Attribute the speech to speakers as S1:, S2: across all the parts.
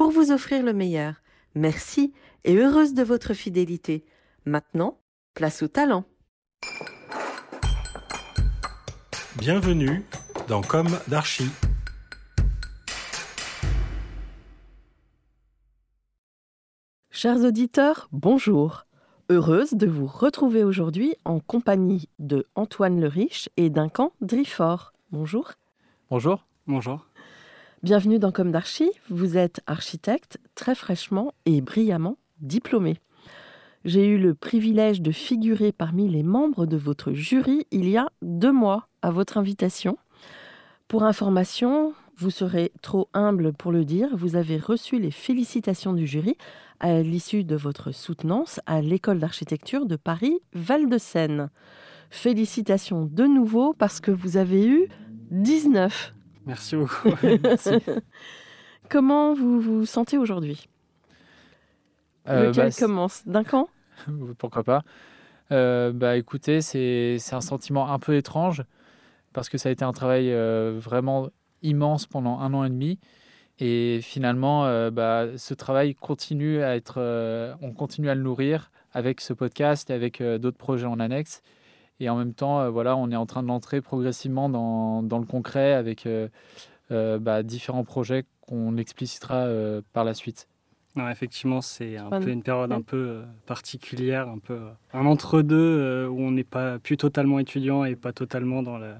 S1: pour vous offrir le meilleur. Merci et heureuse de votre fidélité. Maintenant, place au talent.
S2: Bienvenue dans Comme d'Archie.
S1: Chers auditeurs, bonjour. Heureuse de vous retrouver aujourd'hui en compagnie de Antoine Le Riche et Duncan Drifort. Bonjour.
S3: Bonjour. Bonjour.
S1: Bienvenue dans Comme d'Archie. Vous êtes architecte très fraîchement et brillamment diplômé. J'ai eu le privilège de figurer parmi les membres de votre jury il y a deux mois à votre invitation. Pour information, vous serez trop humble pour le dire, vous avez reçu les félicitations du jury à l'issue de votre soutenance à l'école d'architecture de Paris Val-de-Seine. Félicitations de nouveau parce que vous avez eu 19.
S3: Merci beaucoup. Merci.
S1: Comment vous vous sentez aujourd'hui?
S3: Euh,
S1: Lequel
S3: bah,
S1: commence D'un camp?
S3: Pourquoi pas Euh, Bah écoutez, c'est c'est un sentiment un peu étrange parce que ça a été un travail euh, vraiment immense pendant un an et demi. Et finalement, euh, bah, ce travail continue à être, euh, on continue à le nourrir avec ce podcast et avec euh, d'autres projets en annexe. Et en même temps, euh, voilà, on est en train de l'entrer progressivement dans, dans le concret avec euh, euh, bah, différents projets qu'on explicitera euh, par la suite.
S4: Non, effectivement, c'est un
S1: Bonne-
S4: peu une période un peu euh, particulière, un peu euh, un entre-deux euh, où on n'est pas plus totalement étudiant et pas totalement dans la,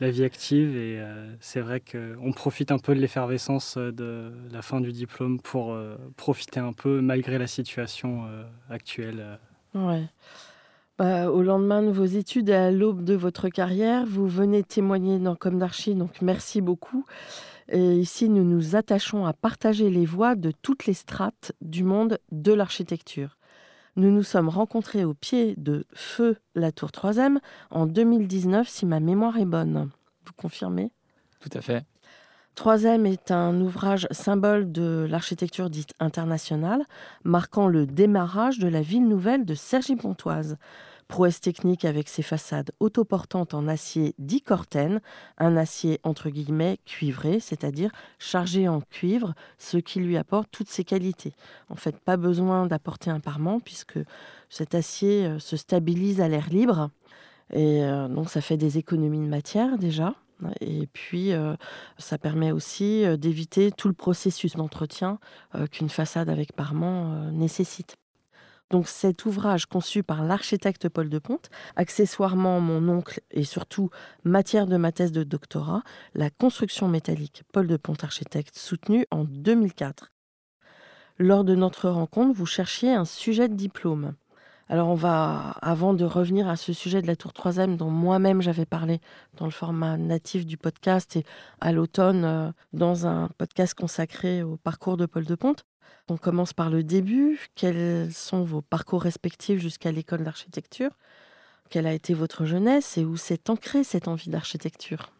S4: la vie active. Et euh, c'est vrai qu'on profite un peu de l'effervescence de la fin du diplôme pour euh, profiter un peu malgré la situation euh, actuelle.
S1: Ouais. Bah, au lendemain de vos études et à l'aube de votre carrière, vous venez témoigner dans Comme d'Archie, donc merci beaucoup. Et ici, nous nous attachons à partager les voix de toutes les strates du monde de l'architecture. Nous nous sommes rencontrés au pied de Feu la Tour 3 en 2019, si ma mémoire est bonne. Vous confirmez?
S3: Tout à fait.
S1: Troisième est un ouvrage symbole de l'architecture dite internationale, marquant le démarrage de la ville nouvelle de Cergy-Pontoise. Prouesse technique avec ses façades autoportantes en acier dit corten, un acier entre guillemets cuivré, c'est-à-dire chargé en cuivre, ce qui lui apporte toutes ses qualités. En fait, pas besoin d'apporter un parement puisque cet acier euh, se stabilise à l'air libre. Et euh, donc ça fait des économies de matière déjà. Et puis, euh, ça permet aussi d'éviter tout le processus d'entretien qu'une façade avec parement nécessite. Donc cet ouvrage conçu par l'architecte Paul de Ponte, accessoirement mon oncle et surtout matière de ma thèse de doctorat, la construction métallique Paul de Ponte architecte, soutenue en 2004. Lors de notre rencontre, vous cherchiez un sujet de diplôme. Alors on va, avant de revenir à ce sujet de la tour 3 dont moi-même j'avais parlé dans le format natif du podcast et à l'automne euh, dans un podcast consacré au parcours de Paul de Ponte, on commence par le début. Quels sont vos parcours respectifs jusqu'à l'école d'architecture? Quelle a été votre jeunesse et où s'est ancrée cette envie d'architecture?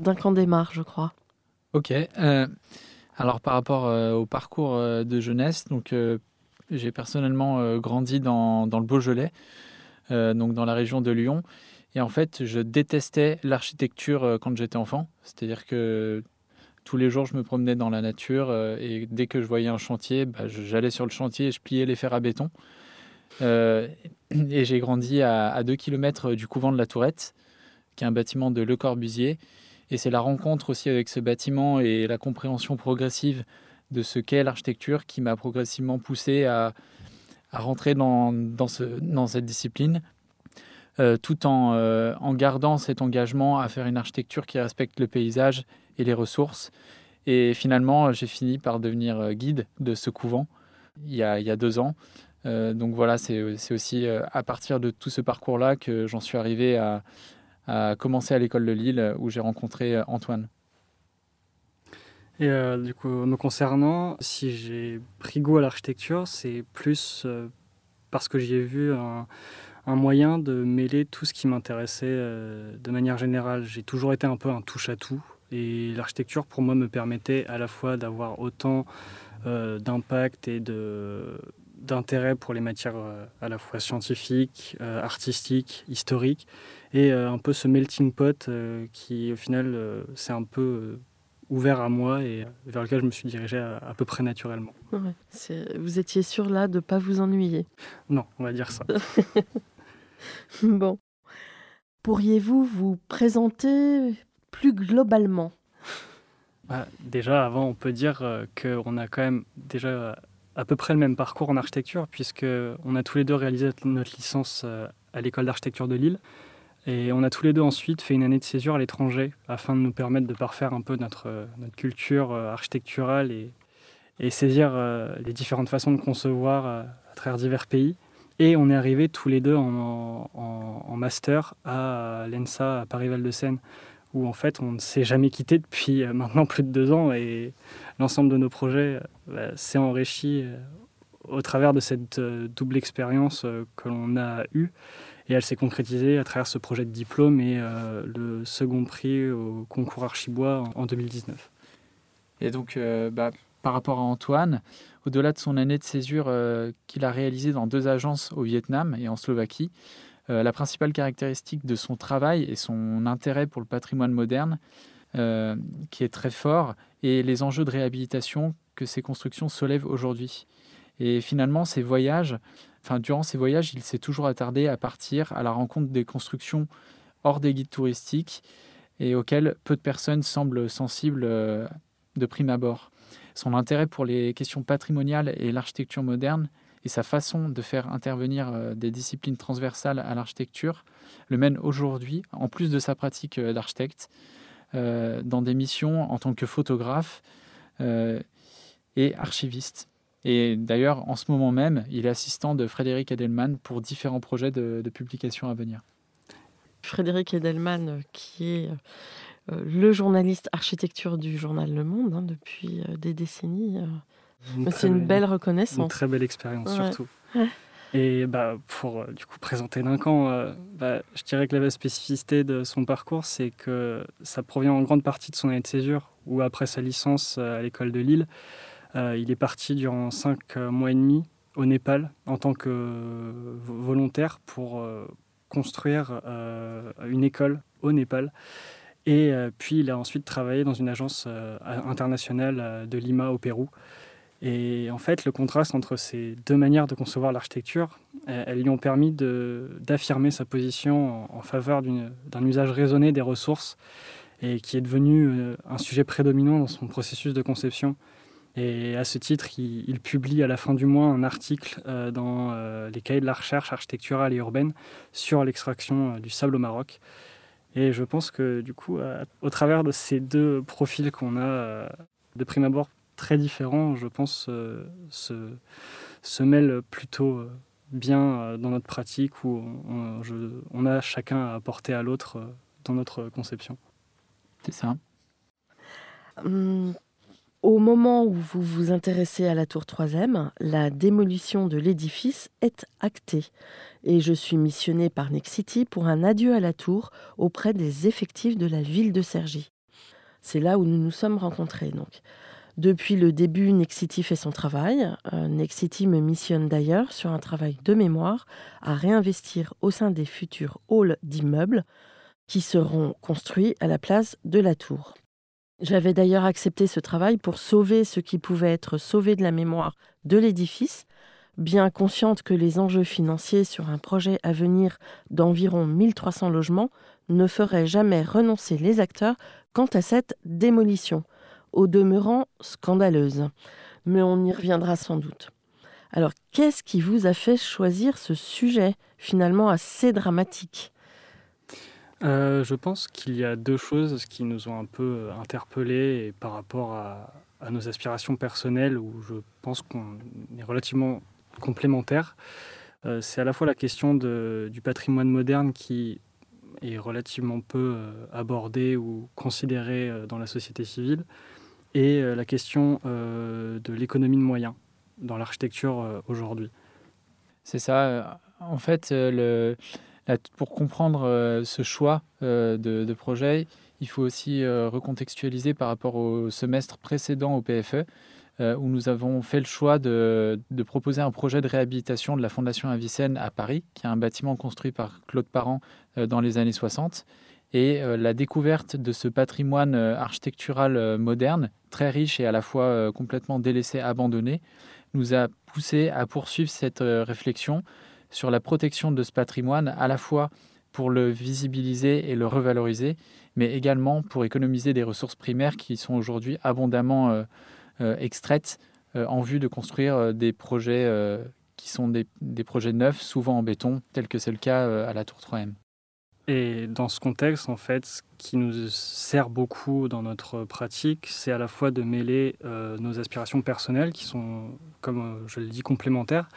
S1: D'un camp démarre, je crois.
S3: Ok. euh, alors par rapport euh, au parcours de jeunesse, donc j'ai personnellement euh, grandi dans, le Beaujolais, euh, donc dans la région de Lyon. Et en fait, je détestais l'architecture euh, quand j'étais enfant. C'est-à-dire que tous les jours, je me promenais dans la nature et dès que je voyais un chantier, bah, j'allais sur le chantier et je pliais les fers à béton. Et j'ai grandi à 2 km du couvent de la Tourette, qui est un bâtiment de Le Corbusier. Et c'est la rencontre aussi avec ce bâtiment et la compréhension progressive de ce qu'est l'architecture qui m'a progressivement poussé à, rentrer dans, dans, ce, dans, cette discipline, euh, tout en, euh, en, gardant cet engagement à faire une architecture qui respecte le paysage et les ressources. Et finalement, j'ai fini par devenir euh, guide de ce couvent il y a, il y a deux ans. donc voilà, c'est aussi à partir de tout ce parcours-là que j'en suis arrivé à, à commencer à l'école de Lille où j'ai rencontré Antoine.
S4: Et euh, du coup, me concernant, si j'ai pris goût à l'architecture, c'est plus euh, parce que j'y ai vu un, moyen de mêler tout ce qui m'intéressait euh, de manière générale. J'ai toujours été un peu un touche-à-tout. Et l'architecture, pour moi, me permettait à la fois d'avoir autant d'impact et d'intérêt pour les matières à la fois scientifiques, artistiques, historiques, et un peu ce melting pot qui, au final, c'est un peu ouvert à moi et vers lequel je me suis dirigé à, peu près naturellement.
S1: vous étiez sûr là de ne pas vous ennuyer?
S4: Non, on va dire ça.
S1: bon. Pourriez-vous vous présenter plus globalement?
S4: Bah, Déjà, avant, on peut dire euh, qu'on a quand même déjà à peu près le même parcours en architecture, puisqu'on a tous les deux réalisé notre licence euh, à l'école d'architecture de Lille. Et on a tous les deux ensuite fait une année de césure à l'étranger afin de nous permettre de parfaire un peu notre, euh, notre culture euh, architecturale et, saisir euh, les différentes façons de concevoir à travers divers pays. Et on est arrivés tous les deux en, en, master à l'ENSA à Paris-Val-de-Seine, où en fait on ne s'est jamais quitté depuis maintenant plus de deux ans et l'ensemble de nos projets bah, s'est enrichi au travers de cette double expérience que l'on a eue. Et elle s'est concrétisée à travers ce projet de diplôme et euh, le second prix au concours Archibois en, 2019.
S3: Et donc, euh, bah, par rapport à Antoine, au-delà de son année de césure euh, qu'il a réalisée dans deux agences au Vietnam et en Slovaquie, la principale caractéristique de son travail et son intérêt pour le patrimoine moderne, qui est très fort, et les enjeux de réhabilitation que ces constructions soulèvent aujourd'hui. Et finalement, ces voyages durant ses voyages, il s'est toujours attardé à partir à la rencontre des constructions hors des guides touristiques et auxquelles peu de personnes semblent sensibles euh, de prime abord. Son intérêt pour les questions patrimoniales et l'architecture moderne et sa façon de faire intervenir euh, des disciplines transversales à l'architecture le mène aujourd'hui, en plus de sa pratique euh, d'architecte, dans des missions en tant que photographe et archiviste. Et d'ailleurs, en ce moment même, il est assistant de Frédéric Edelman pour différents projets de, publication à venir.
S1: Frédéric Edelman, euh, qui est euh, le journaliste architecture du journal Le Monde hein, depuis euh, des décennies. C'est une belle reconnaissance.
S4: Une très belle expérience surtout. Et bah, pour du coup présenter Duncan, bah, je dirais que la spécificité de son parcours, c'est que ça provient en grande partie de son année de césure ou après sa licence à l'école de Lille. Euh, il est parti durant cinq euh, mois et demi au Népal en tant que euh, volontaire pour construire une école au Népal. Et puis il a ensuite travaillé dans une agence internationale de Lima au Pérou. Et en fait, le contraste entre ces deux manières de concevoir l'architecture, elles lui ont permis d'affirmer sa position en, faveur d'un usage raisonné des ressources et qui est devenu un sujet prédominant dans son processus de conception. Et à ce titre, il, publie à la fin du mois un article euh, dans euh, les cahiers de la recherche architecturale et urbaine sur l'extraction euh, du sable au Maroc. Et je pense que du coup, au travers de ces deux profils qu'on a de prime abord très différents, je pense se, se mêlent plutôt bien dans notre pratique où on, on a chacun à apporter à l'autre dans notre conception.
S3: C'est ça.
S1: Hum, au moment où vous vous intéressez à la tour 3 la démolition de l'édifice est actée et je suis missionnée par Nexity pour un adieu à la tour auprès des effectifs de la ville de Cergy. C'est là où nous nous sommes rencontrés donc. Depuis le début, Nexity fait son travail. Euh, Nexity me missionne d'ailleurs sur un travail de mémoire à réinvestir au sein des futurs halls d'immeubles qui seront construits à la place de la tour. J'avais d'ailleurs accepté ce travail pour sauver ce qui pouvait être sauvé de la mémoire de l'édifice, bien consciente que les enjeux financiers sur un projet à venir d'environ 1300 logements ne feraient jamais renoncer les acteurs quant à cette démolition, au demeurant scandaleuse. Mais on y reviendra sans doute. Alors, qu'est-ce qui vous a fait choisir ce sujet finalement assez dramatique?
S4: Euh, Je pense qu'il y a deux choses qui nous ont un peu interpellés par rapport à, nos aspirations personnelles, où je pense qu'on est relativement complémentaires. Euh, c'est à la fois la question du patrimoine moderne qui est relativement peu euh, abordé ou considéré euh, dans la société civile, et la question de l'économie de moyens dans l'architecture aujourd'hui.
S3: C'est ça. En fait, le, pour comprendre ce choix de, de, projet, il faut aussi recontextualiser par rapport au semestre précédent au PFE. Euh, où nous avons fait le choix de, proposer un projet de réhabilitation de la Fondation Avicenne à Paris, qui est un bâtiment construit par Claude Parent euh, dans les années 60. Et euh, la découverte de ce patrimoine architectural moderne, très riche et à la fois complètement délaissé, abandonné, nous a poussé à poursuivre cette réflexion sur la protection de ce patrimoine, à la fois pour le visibiliser et le revaloriser, mais également pour économiser des ressources primaires qui sont aujourd'hui abondamment euh, extraites euh, en vue de construire euh, des projets qui sont des, des, projets neufs, souvent en béton, tel que c'est le cas à la Tour 3M.
S4: Et dans ce contexte, en fait, ce qui nous sert beaucoup dans notre pratique, c'est à la fois de mêler nos aspirations personnelles, qui sont, comme je le dis, complémentaires,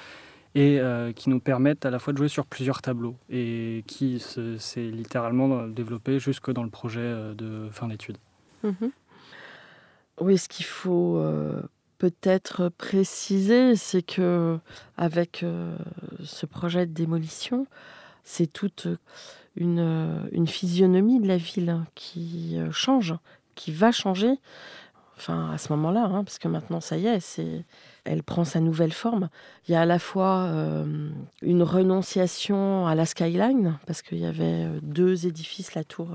S4: et qui nous permettent à la fois de jouer sur plusieurs tableaux, et qui s'est littéralement développé jusque dans le projet de fin d'études.
S1: Mm-hmm. Oui, ce qu'il faut euh, peut-être préciser, c'est que avec euh, ce projet de démolition, c'est toute une, physionomie de la ville qui euh, change, qui va changer. Enfin, à ce moment-là, hein, parce que maintenant, ça y est, c'est, elle prend sa nouvelle forme. Il y a à la fois une renonciation à la skyline, parce qu'il y avait deux édifices, la tour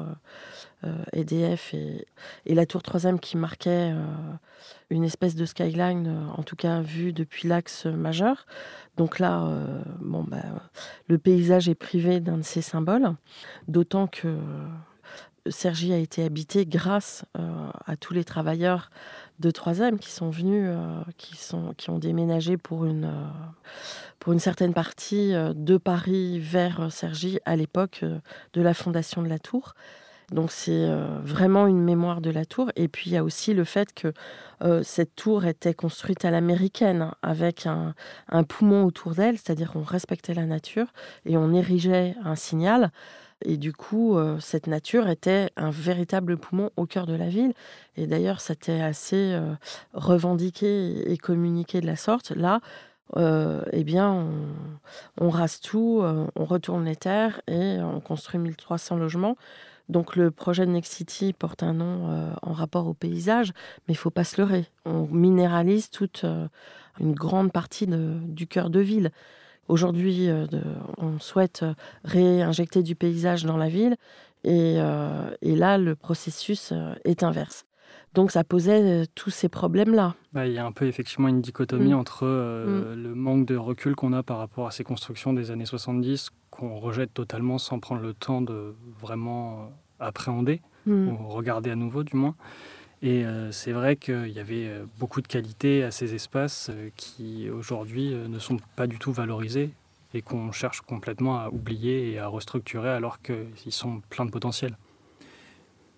S1: EDF euh, e et, la tour 3 qui marquait euh, une espèce de skyline, euh, en tout cas vue depuis l'axe majeur. Donc là, bon, bah, le paysage est privé d'un de ses symboles, d'autant que Sergi a été habité grâce à tous les travailleurs de 3 qui sont venus, qui, sont, qui ont déménagé pour une, pour une certaine partie de Paris vers Sergi à l'époque de la fondation de la tour. Donc c'est euh, vraiment une mémoire de la tour. Et puis il y a aussi le fait que euh, cette tour était construite à l'américaine, avec un, poumon autour d'elle, c'est-à-dire qu'on respectait la nature et on érigeait un signal. Et du coup, euh, cette nature était un véritable poumon au cœur de la ville. Et d'ailleurs, c'était assez revendiqué et communiqué de la sorte. Là, eh bien, on, rase tout, on retourne les terres et on construit 1300 logements. Donc le projet de Next City porte un nom euh, en rapport au paysage, mais il faut pas se leurrer. On minéralise toute euh, une grande partie du cœur de ville. Aujourd'hui, euh, on souhaite réinjecter du paysage dans la ville, et, là, le processus est inverse. Donc ça posait tous ces problèmes-là.
S4: Bah, il y a un peu effectivement une dichotomie mm. entre mm. le manque de recul qu'on a par rapport à ces constructions des années 70 qu'on rejette totalement sans prendre le temps de vraiment appréhender, hmm. ou regarder à nouveau du moins. Et euh, c'est vrai qu'il y avait euh, beaucoup de qualités à ces espaces euh, qui aujourd'hui ne sont pas du tout valorisés et qu'on cherche complètement à oublier et à restructurer alors qu'ils sont pleins de potentiel.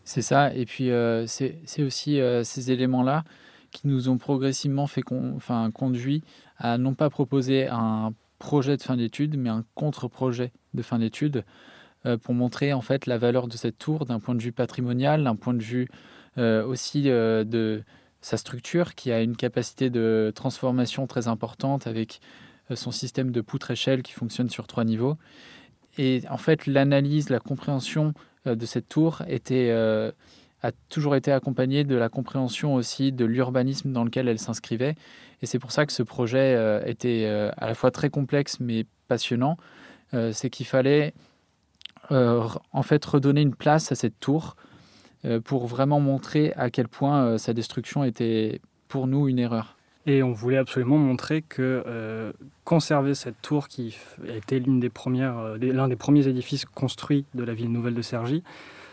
S3: C'est ça, et puis c'est aussi ces éléments-là qui nous ont progressivement fait enfin, conduit à non pas proposer un projet de fin d'études, mais un contre-projet de fin d'études euh, pour montrer en fait la valeur de cette tour d'un point de vue patrimonial, d'un point de vue aussi euh, de sa structure qui a une capacité de transformation très importante avec son système de poutre-échelle qui fonctionne sur trois niveaux. Et en fait, l'analyse, la compréhension de cette tour a toujours été accompagnée de la compréhension aussi de l'urbanisme dans lequel elle s'inscrivait. Et c'est pour ça que ce projet était à la fois très complexe mais passionnant. c'est qu'il fallait euh, en fait redonner une place à cette tour euh, pour vraiment montrer à quel point euh, sa destruction était pour nous une erreur.
S4: Et on voulait absolument montrer que conserver cette tour qui a été des l'un des premiers édifices construits de la ville nouvelle de Cergy,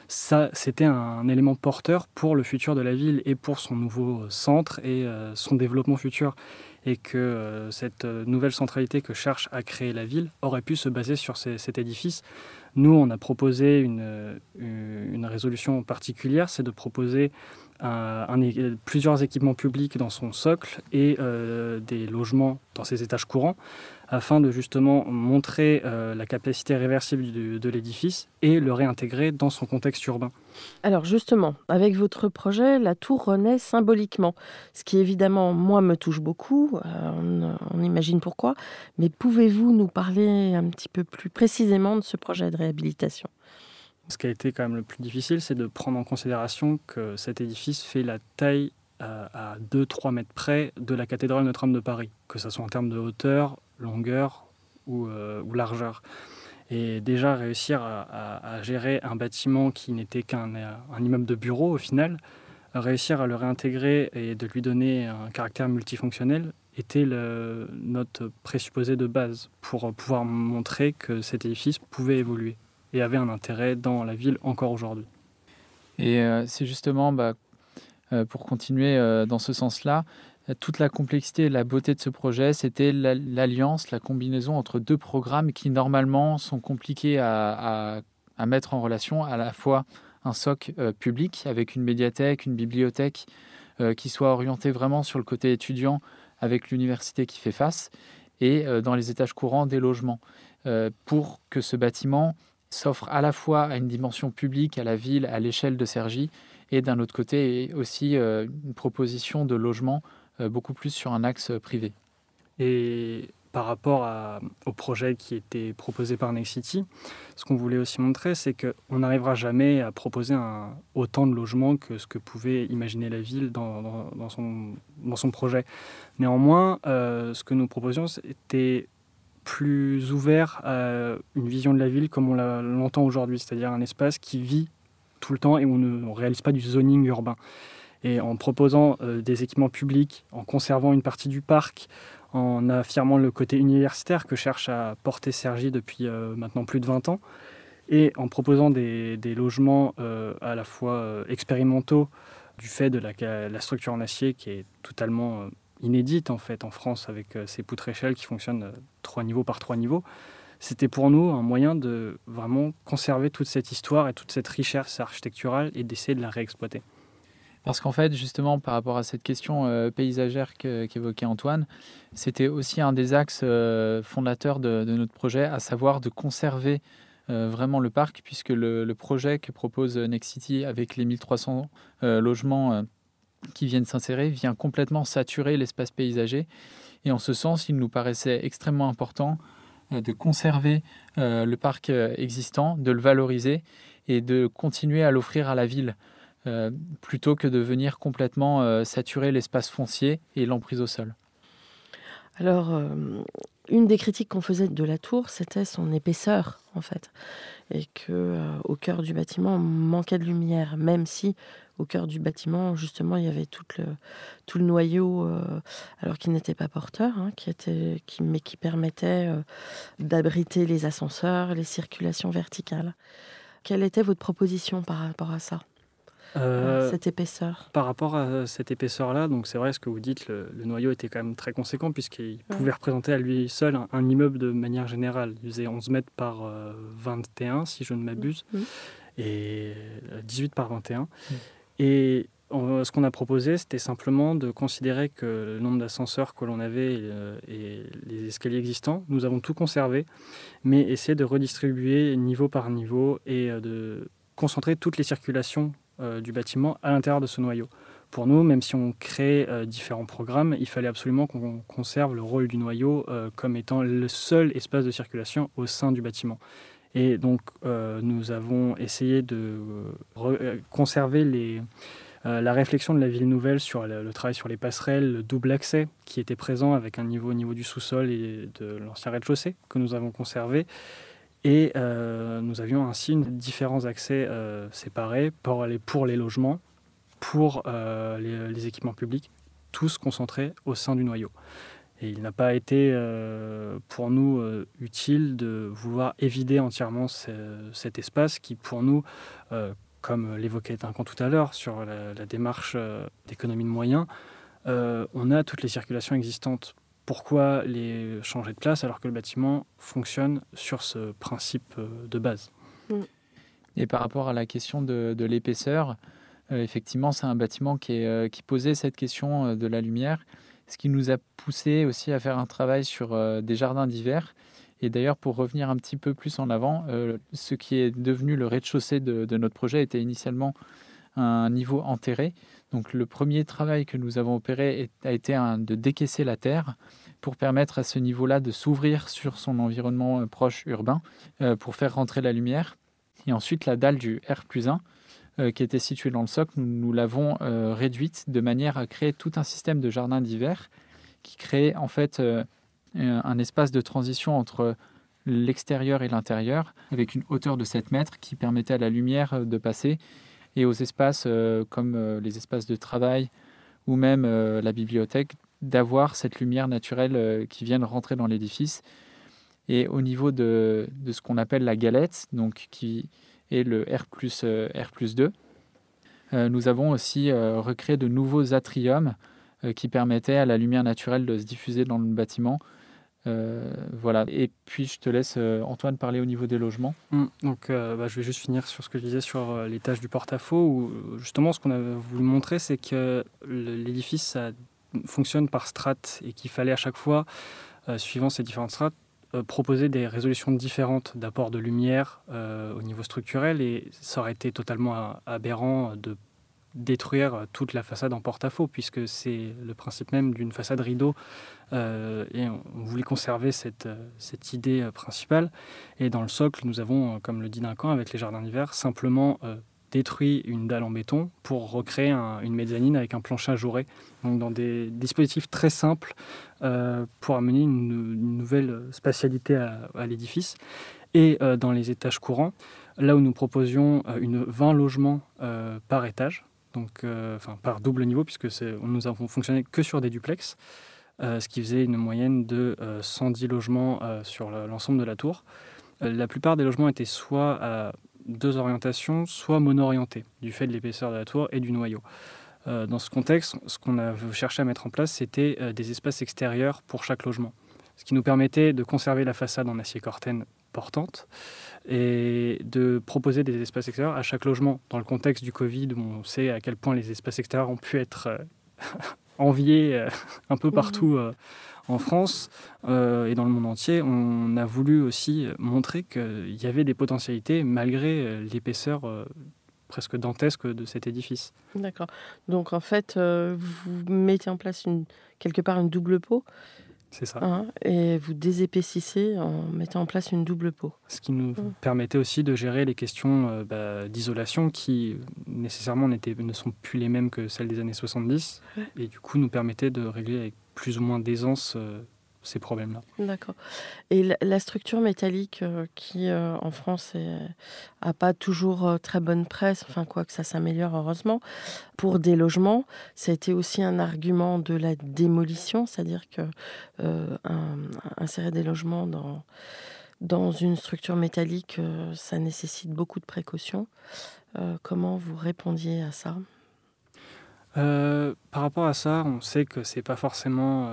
S4: ça, c'était un élément porteur pour le futur de la ville et pour son nouveau centre et son développement futur et que cette nouvelle centralité que cherche à créer la ville aurait pu se baser sur cet édifice. Nous, on a proposé une, une résolution particulière, c'est de proposer plusieurs équipements publics dans son socle et euh, des logements dans ses étages courants afin de justement montrer euh, la capacité réversible de, l'édifice et le réintégrer dans son contexte urbain.
S1: Alors justement, avec votre projet, la tour renaît symboliquement, ce qui évidemment, moi, me touche beaucoup, euh, on, on, imagine pourquoi, mais pouvez-vous nous parler un petit peu plus précisément de ce projet de réhabilitation?
S4: Ce qui a été quand même le plus difficile, c'est de prendre en considération que cet édifice fait la taille euh, à 2-3 mètres près de la cathédrale Notre-Dame de Paris, que ce soit en termes de hauteur, longueur ou, euh, largeur. Et déjà réussir à, gérer un bâtiment qui n'était qu'un un immeuble de bureau au final, réussir à le réintégrer et de lui donner un caractère multifonctionnel était notre présupposé de base pour pouvoir montrer que cet édifice pouvait évoluer et avait un intérêt dans la ville encore aujourd'hui.
S3: Et euh, c'est justement, bah, euh, pour continuer euh, dans ce sens-là, toute la complexité et la beauté de ce projet, c'était l'alliance, la combinaison entre deux programmes qui normalement sont compliqués à, à, mettre en relation, à la fois un soc public avec une médiathèque, une bibliothèque qui soit orientée vraiment sur le côté étudiant avec l'université qui fait face, et dans les étages courants des logements, pour que ce bâtiment s'offre à la fois à une dimension publique, à la ville, à l'échelle de Cergy, et d'un autre côté aussi euh, une proposition de logement euh, beaucoup plus sur un axe privé.
S4: Et par rapport au projet qui était proposé par Nexity, ce qu'on voulait aussi montrer, c'est qu'on n'arrivera jamais à proposer autant de logements que ce que pouvait imaginer la ville dans, son, dans son, projet. Néanmoins, euh, ce que nous proposions, c'était plus ouvert à une vision de la ville comme on l'entend aujourd'hui, c'est-à-dire un espace qui vit tout le temps et où on ne réalise pas du zoning urbain. Et en proposant euh, des équipements publics, en conservant une partie du parc, en affirmant le côté universitaire que cherche à porter Sergi depuis euh, maintenant plus de 20 ans, et en proposant des, logements euh, à la fois expérimentaux du fait de la, la, structure en acier qui est totalement inédite en fait en France avec euh, ces poutres échelles qui fonctionnent euh, trois niveaux par trois niveaux. C'était pour nous un moyen de vraiment conserver toute cette histoire et toute cette richesse architecturale et d'essayer de la réexploiter.
S3: Parce qu'en fait, justement, par rapport à cette question euh, paysagère qu'évoquait Antoine, c'était aussi un des axes fondateurs de, notre projet, à savoir de conserver vraiment le parc, puisque le, le, projet que propose Next City avec les 1300 logements qui viennent s'insérer vient complètement saturer l'espace paysager. Et en ce sens, il nous paraissait extrêmement important euh, de conserver euh, le parc euh, existant, de le valoriser et de continuer à l'offrir à la ville, plutôt que de venir complètement saturer l'espace foncier et l'emprise au sol.
S1: Alors, une des critiques qu'on faisait de la tour, c'était son épaisseur, en fait, et que au cœur du bâtiment, on manquait de lumière, même si au cœur du bâtiment, justement, il y avait tout le, noyau, euh, alors qui n'était pas porteur, hein, qui, mais qui permettait euh, d'abriter les ascenseurs, les circulations verticales. Quelle était votre proposition par rapport à ça? Euh, cette épaisseur
S4: Par rapport à cette épaisseur-là, donc c'est vrai ce que vous dites, le, noyau était quand même très conséquent puisqu'il pouvait représenter à lui seul un, immeuble de manière générale. Il faisait 11 mètres par 21 si je ne m'abuse, mmh. et 18 par 21. Et ce qu'on a proposé, c'était simplement de considérer que le nombre d'ascenseurs que l'on avait euh, et, les escaliers existants, nous avons tout conservé, mais essayer de redistribuer niveau par niveau et euh, de concentrer toutes les circulations euh, du bâtiment à l'intérieur de ce noyau. Pour nous, même si on crée différents programmes, il fallait absolument qu'on conserve le rôle du noyau comme étant le seul espace de circulation au sein du bâtiment. Et donc, euh, nous avons essayé de euh, conserver les, euh, la réflexion de la ville nouvelle sur le, travail sur les passerelles, le double accès qui était présent avec un niveau au niveau du sous-sol et de l'ancien rez-de-chaussée que nous avons conservé. Et nous avions ainsi différents accès séparés pour les, logements, pour les, les, équipements publics, tous concentrés au sein du noyau. Et il n'a pas été euh, pour nous euh, utile de vouloir évider entièrement cet espace qui, pour nous, euh, comme l'évoquait Duncan tout à l'heure sur la, démarche d'économie de moyens, on a toutes les circulations existantes. Pourquoi les changer de place alors que le bâtiment fonctionne sur ce principe de base mm.
S3: Et par rapport à la question de, l'épaisseur, effectivement, c'est un bâtiment qui, qui, posait cette question de la lumière, ce qui nous a poussé aussi à faire un travail sur des jardins d'hiver et d'ailleurs, pour revenir un petit peu plus en avant, euh, ce qui est devenu le rez-de-chaussée de, notre projet était initialement un niveau enterré. Donc le premier travail que nous avons opéré a été de décaisser la terre pour permettre à ce niveau-là de s'ouvrir sur son environnement euh, proche urbain euh, pour faire rentrer la lumière. Et ensuite, la dalle du R plus 1 qui était située dans le socle, nous, l'avons réduite de manière à créer tout un système de jardin d'hiver qui crée en fait euh, un espace de transition entre l'extérieur et l'intérieur, avec une hauteur de 7 mètres qui permettait à la lumière euh, de passer, et aux espaces euh, comme les espaces de travail ou même la bibliothèque, d'avoir cette lumière naturelle qui vient rentrer dans l'édifice. Et au niveau de, de ce qu'on appelle la galette, donc qui est le R plus, R plus 2, nous avons aussi recréé de nouveaux atriums qui permettaient à la lumière naturelle de se diffuser dans le bâtiment euh, voilà. Et puis je te laisse euh, Antoine parler au niveau des logements.
S4: Hum, donc euh, bah, je vais juste finir sur ce que je disais sur les tâches du porte-à-faux. Où justement ce qu'on a voulu montrer, c'est que l'édifice fonctionne par strates et qu'il fallait à chaque fois, suivant ces différentes strates, proposer des résolutions différentes d'apport de lumière au niveau structurel et ça aurait été totalement aberrant de détruire toute la façade en porte-à-faux, puisque c'est le principe même d'une façade rideau. Euh, et on, voulait conserver cette, euh, idée euh, principale. Et dans le socle, nous avons, comme le dit Duncan, avec les jardins d'hiver, simplement détruit une dalle en béton pour recréer une mezzanine avec un plancher ajouré. Donc dans des dispositifs très simples pour amener une, nouvelle spatialité à, l'édifice. Et dans les étages courants, là où nous proposions une 20 logements par étage, donc enfin par double niveau puisque nous avons fonctionné que sur des duplex, ce qui faisait une moyenne de 110 euh, logements sur l'ensemble de la tour. la plupart des logements étaient soit à deux orientations, soit mono-orientés, du fait de l'épaisseur de la tour et du noyau. dans ce contexte, ce qu'on a cherché à mettre en place, c'était des espaces extérieurs pour chaque logement, ce qui nous permettait de conserver la façade en acier corten portante et de proposer des espaces extérieurs à chaque logement. Dans le contexte du Covid, on sait à quel point les espaces extérieurs ont pu être euh, enviés euh, un peu partout euh, en France et dans le monde entier, on a voulu aussi montrer qu'il y avait des potentialités malgré l'épaisseur presque dantesque de cet édifice.
S1: D'accord. Donc en fait, vous mettez en place une, quelque part une double peau
S4: c'est ça.
S1: Hein, et vous désépaississez en mettant en place une double peau.
S4: Ce qui nous mmh. permettait aussi de gérer les questions euh, bah, d'isolation qui nécessairement ne sont plus les mêmes que celles des années 70 et du coup nous permettait de régler avec plus ou moins d'aisance euh, ces problèmes-là.
S1: D'accord. Et la, structure métallique euh, qui, euh, en France, n'a pas toujours euh, très bonne presse, enfin quoi que ça s'améliore heureusement, pour des logements, ça a été aussi un argument de la démolition, c'est-à-dire que insérer des logements dans, dans une structure métallique, ça nécessite beaucoup de précautions. comment vous répondiez à ça?
S4: Par rapport à ça, on sait que c'est pas forcément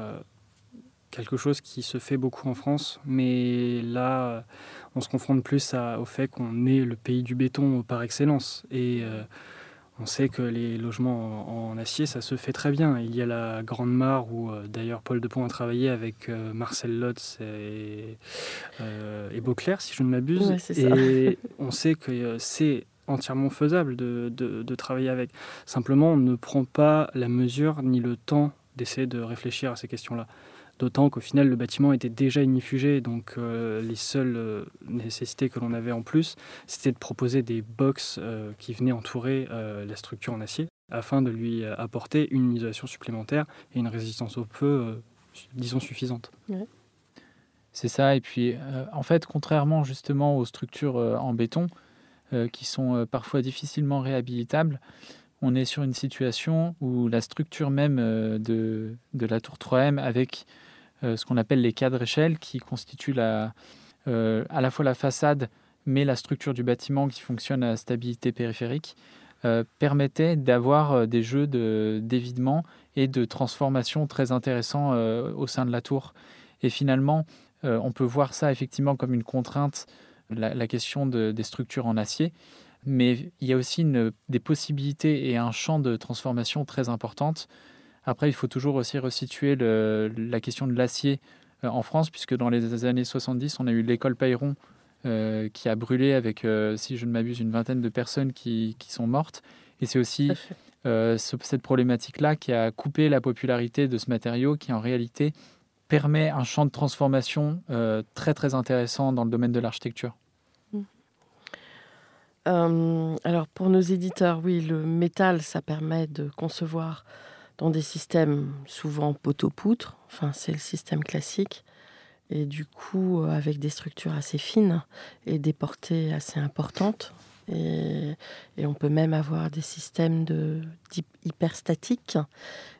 S4: quelque chose qui se fait beaucoup en France, mais là, on se confronte plus au fait qu'on est le pays du béton par excellence. Et euh, on sait que les logements en, acier, ça se fait très bien. Il y a la Grande Mare où euh, d'ailleurs Paul Depont a travaillé avec euh, Marcel Lotz et, et, Beauclerc, si je ne m'abuse. et on sait que c'est entièrement faisable de, de, travailler avec. Simplement, on ne prend pas la mesure ni le temps d'essayer de réfléchir à ces questions-là. D'autant qu'au final, le bâtiment était déjà ignifugé, donc euh, les seules euh, nécessités que l'on avait en plus, c'était de proposer des box euh, qui venaient entourer la structure en acier, afin de lui apporter une isolation supplémentaire et une résistance au feu, disons, suffisante.
S3: C'est ça, et puis en fait, contrairement justement aux structures en béton, qui sont parfois difficilement réhabilitables, on est sur une situation où la structure même de, de la tour 3M avec euh, ce qu'on appelle les cadres échelles qui constituent euh, à la fois la façade mais la structure du bâtiment qui fonctionne à stabilité périphérique euh, permettait d'avoir euh, des jeux d'évidement et de transformation très intéressants euh, au sein de la tour. Et finalement, on peut voir ça effectivement comme une contrainte, la, question des structures en acier, mais il y a aussi des possibilités et un champ de transformation très importante. Après, il faut toujours aussi resituer la question de l'acier en France, puisque dans les années 70, on a eu l'école Payron euh, qui a brûlé avec, euh, si je ne m'abuse, une vingtaine de personnes qui, qui sont mortes. Et c'est aussi euh, cette problématique-là qui a coupé la popularité de ce matériau qui, en réalité, permet un champ de transformation très, très intéressant dans le domaine de l'architecture.
S1: Mmh. alors, pour nos éditeurs, oui, le métal, ça permet de concevoir dans des systèmes souvent poteau-poutre, enfin, c'est le système classique et du coup euh, avec des structures assez fines et des portées assez importantes. Et, on peut même avoir des systèmes de type hyperstatique.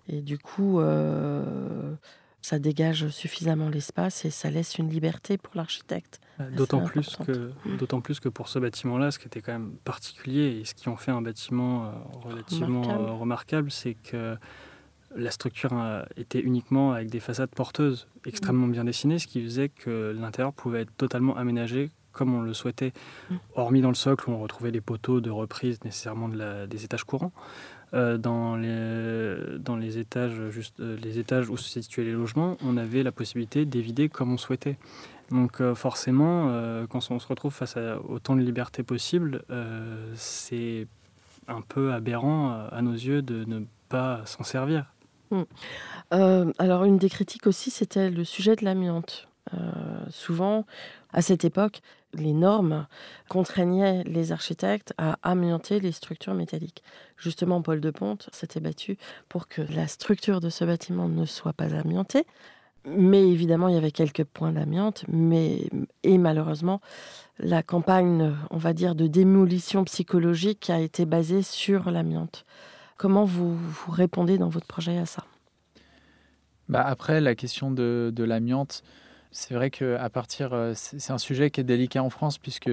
S1: Et du coup, euh, ça dégage suffisamment l'espace et ça laisse une liberté pour l'architecte.
S4: Euh, d'autant plus, que, mmh. d'autant plus que pour ce bâtiment-là, ce qui était quand même particulier et ce qui en fait un bâtiment relativement remarquable c'est que la structure était uniquement avec des façades porteuses extrêmement bien dessinées, ce qui faisait que l'intérieur pouvait être totalement aménagé comme on le souhaitait, mm. hormis dans le socle où on retrouvait les poteaux de reprise nécessairement des étages courants. Euh, dans, les, dans les, étages, juste, euh, les étages où se situaient les logements, on avait la possibilité d'évider comme on souhaitait. Donc euh, forcément, quand on se retrouve face à autant de liberté possible, c'est un peu aberrant à nos yeux de ne pas s'en servir.
S1: Mmh. Euh, alors une des critiques aussi, c'était le sujet de l'amiante. Euh, souvent, à cette époque, les normes contraignaient les architectes à amianter les structures métalliques. Justement, Paul de Ponte s'était battu pour que la structure de ce bâtiment ne soit pas amiantée. Mais évidemment, il y avait quelques points d'amiante, mais et malheureusement, la campagne, on va dire, de démolition psychologique a été basée sur l'amiante. Comment vous, répondez dans votre projet à ça?
S3: Bah Après, la question de, l'amiante, c'est vrai que à partir, euh, c'est un sujet qui est délicat en France puisque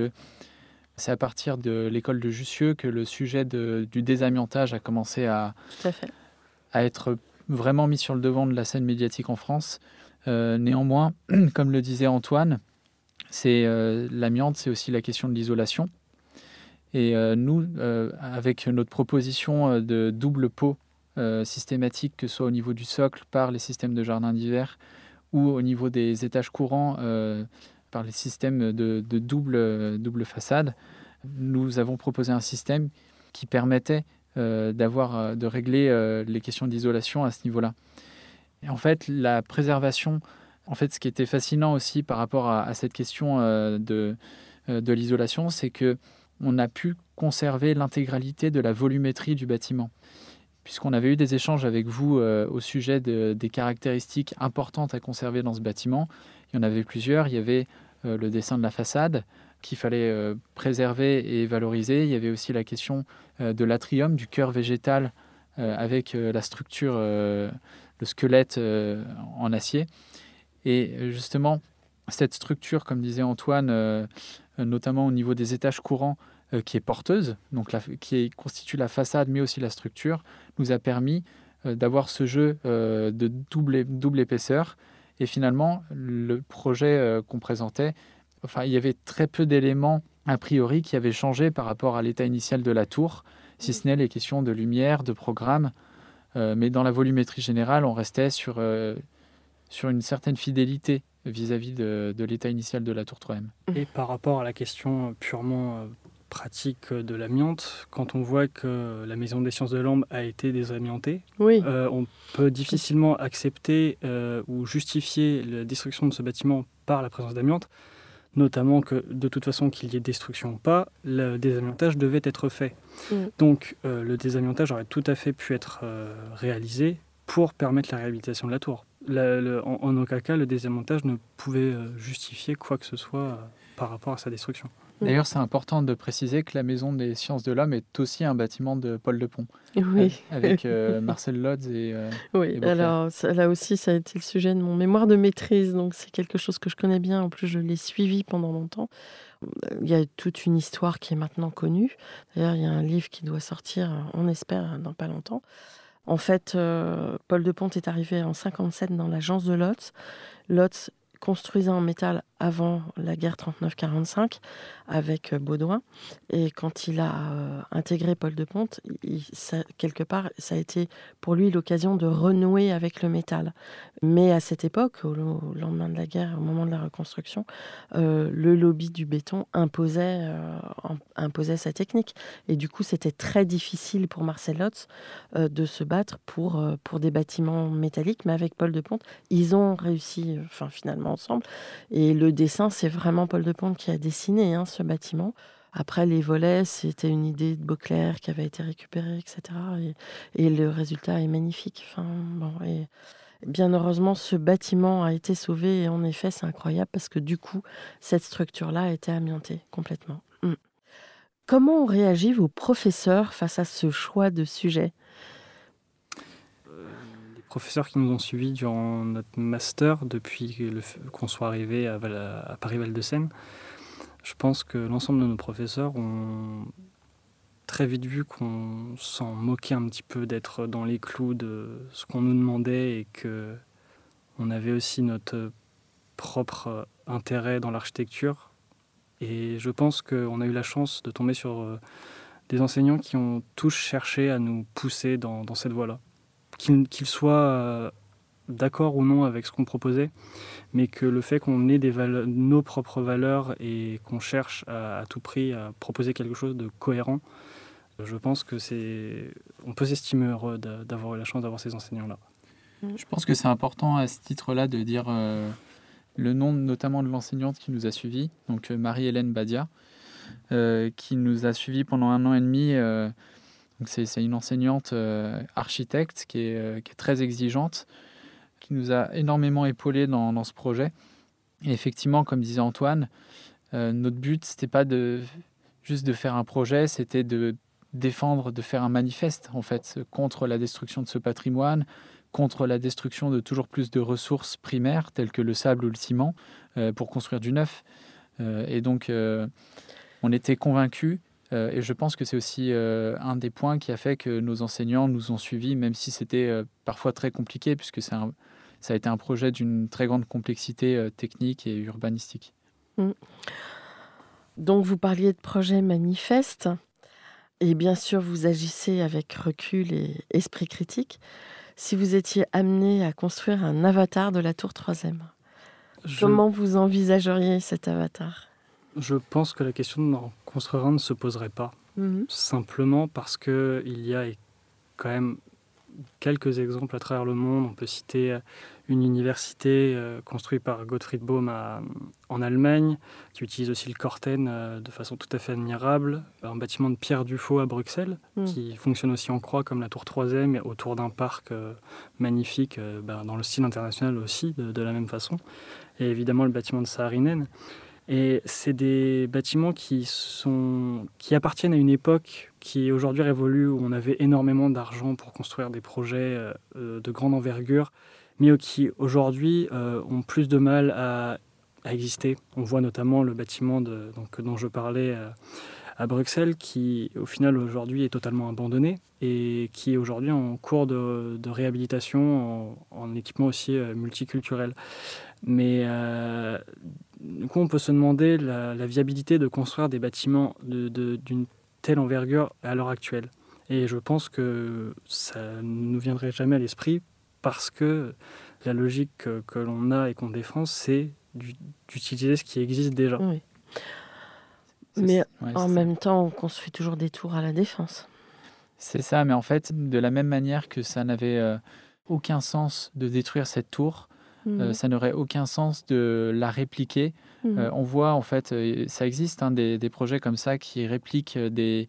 S3: c'est à partir de l'école de Jussieu que le sujet du désamiantage a commencé à, à être vraiment mis sur le devant de la scène médiatique en France. Euh, néanmoins, comme le disait Antoine, c'est euh, l'amiante, c'est aussi la question de l'isolation. Et euh, nous, euh, avec notre proposition euh, de double pot systématique, que ce soit au niveau du socle par les systèmes de jardin d'hiver ou au niveau des étages courants par les systèmes de, double, double façade, nous avons proposé un système qui permettait de régler les questions d'isolation à ce niveau-là. Et en fait, la préservation, en fait, ce qui était fascinant aussi par rapport à, cette question de, de l'isolation, c'est que on a pu conserver l'intégralité de la volumétrie du bâtiment. Puisqu'on avait eu des échanges avec vous euh, au sujet des caractéristiques importantes à conserver dans ce bâtiment, il y en avait plusieurs. Il y avait euh, le dessin de la façade qu'il fallait euh, préserver et valoriser. Il y avait aussi la question de l'atrium, du cœur végétal avec la structure, le squelette en acier. Et justement, cette structure, comme disait Antoine, euh, notamment au niveau des étages courants, euh, qui est porteuse, donc qui constitue la façade mais aussi la structure, nous a permis euh, d'avoir ce jeu de double, double épaisseur. Et finalement, le projet qu'on présentait, enfin, il y avait très peu d'éléments a priori qui avaient changé par rapport à l'état initial de la tour, si ce n'est les questions de lumière, de programme. mais dans la volumétrie générale, on restait sur, sur une certaine fidélité vis-à-vis de, l'état initial de la tour 3M.
S4: Et par rapport à la question purement euh, pratique de l'amiante, quand on voit que la Maison des sciences de l'Ambe a été désamiantée, oui. Euh, on peut difficilement accepter euh, ou justifier la destruction de ce bâtiment par la présence d'amiante, notamment que de toute façon qu'il y ait destruction ou pas, le désamiantage devait être fait. Mm. Donc le désamiantage aurait tout à fait pu être réalisé pour permettre la réhabilitation de la tour en, aucun cas, le désamontage ne pouvait euh, justifier quoi que ce soit euh, par rapport à sa destruction.
S3: D'ailleurs, c'est important de préciser que la Maison des sciences de l'homme est aussi un bâtiment de Paul de Pont.
S1: Oui.
S3: Avec euh, Marcel Lodz et. Euh,
S1: oui, alors là aussi, ça a été le sujet de mon mémoire de maîtrise, donc c'est quelque chose que je connais bien. En plus, je l'ai suivi pendant longtemps. Il y a toute une histoire qui est maintenant connue. D'ailleurs, il y a un livre qui doit sortir, on espère, dans pas longtemps. En fait, euh, Paul de Pont est arrivé en 57 dans l'agence de Lotz. Lotz construisant en métal avant la guerre 39-45 avec euh, Baudouin. Et quand il a euh, intégré Paul de Ponte, quelque part, ça a été pour lui l'occasion de renouer avec le métal. Mais à cette époque, au, lendemain de la guerre, au moment de la reconstruction, euh, le lobby du béton imposait, imposait sa technique. Et du coup, c'était très difficile pour Marcel Lotz de se battre pour, pour des bâtiments métalliques. Mais avec Paul de Ponte, ils ont réussi, enfin finalement ensemble. Et le dessin, c'est vraiment Paul de Pont qui a dessiné hein, ce bâtiment. Après, les volets, c'était une idée de Beauclerc qui avait été récupérée, etc. Et, le résultat est magnifique. Bon, et bien heureusement, ce bâtiment a été sauvé. Et en effet, c'est incroyable parce que du coup, cette structure-là a été amiantée complètement. Mm. Comment ont réagi vos professeurs face à ce choix de sujet?
S4: Professeurs qui nous ont suivis durant notre master depuis qu'on soit arrivé à, Paris-Val de Seine. Je pense que l'ensemble de nos professeurs ont très vite vu qu'on s'en moquait un petit peu d'être dans les clous de ce qu'on nous demandait et que on avait aussi notre propre intérêt dans l'architecture. Et je pense qu'on a eu la chance de tomber sur euh, des enseignants qui ont tous cherché à nous pousser dans cette voie-là qu'ils soient euh, d'accord ou non avec ce qu'on proposait, mais que le fait qu'on ait des nos propres valeurs et qu'on cherche à, tout prix à proposer quelque chose de cohérent, je pense que c'est, on peut s'estimer heureux d'avoir eu la chance d'avoir ces enseignants-là.
S3: Je pense que c'est important à ce titre-là de dire euh, le nom notamment de l'enseignante qui nous a suivis, donc euh, Marie-Hélène Badia, qui nous a suivis pendant un an et demi c'est une enseignante euh, architecte euh, qui est, très exigeante, qui nous a énormément épaulés dans, ce projet. Et effectivement, comme disait Antoine, euh, notre but, c'était pas de juste de faire un projet, c'était de défendre, de faire un manifeste en fait contre la destruction de ce patrimoine, contre la destruction de toujours plus de ressources primaires telles que le sable ou le ciment pour construire du neuf. et donc, on était convaincus euh, et je pense que c'est aussi euh, un des points qui a fait que nos enseignants nous ont suivis, même si c'était euh, parfois très compliqué, puisque ça a été un projet d'une très grande complexité technique et urbanistique. Mm.
S1: Donc vous parliez de projet manifeste, et bien sûr vous agissez avec recul et esprit critique. Si vous étiez amené à construire un avatar de la tour 3 comment vous envisageriez cet avatar?
S4: Je pense que la question de construire ne se poserait pas. Mhm. Simplement parce qu'il y a quand même quelques exemples à travers le monde. On peut citer une université euh, construite par Gottfried Baum en Allemagne, qui utilise aussi le Corten euh, de façon tout à fait admirable. Un bâtiment de Pierre Dufaux à Bruxelles, mhm. qui fonctionne aussi en croix comme la tour 3e, autour d'un parc euh, magnifique, ben, dans le style international aussi, de, de, la même façon. Et évidemment le bâtiment de Saarinen. Et c'est des bâtiments qui, appartiennent à une époque qui aujourd'hui révolue, où on avait énormément d'argent pour construire des projets euh, de grande envergure, mais qui aujourd'hui euh, ont plus de mal à, exister. On voit notamment le bâtiment dont je parlais euh, à Bruxelles, qui au final aujourd'hui est totalement abandonné et qui est aujourd'hui en cours de, réhabilitation en, équipement aussi multiculturel. Mais du coup, on peut se demander la, viabilité de construire des bâtiments d'une telle envergure à l'heure actuelle. Et je pense que ça ne nous viendrait jamais à l'esprit parce que la logique que, l'on a et qu'on défend, c'est d'utiliser ce qui existe déjà.
S1: Mais en même temps, on construit toujours des tours à la défense.
S3: C'est ça, mais en fait, de la même manière que ça n'avait euh, aucun sens de détruire cette tour, euh, mhm. ça n'aurait aucun sens de la répliquer. Mhm. Euh, on voit, en fait, euh, ça existe hein, des, projets comme ça qui répliquent des,